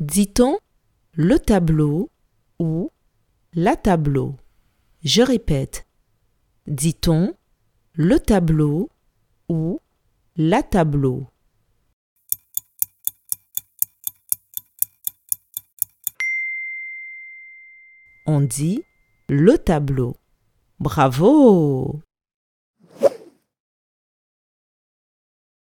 Dit-on le tableau ou la tableau? Je répète. Dit-on le tableau ou la tableau? On dit le tableau. Bravo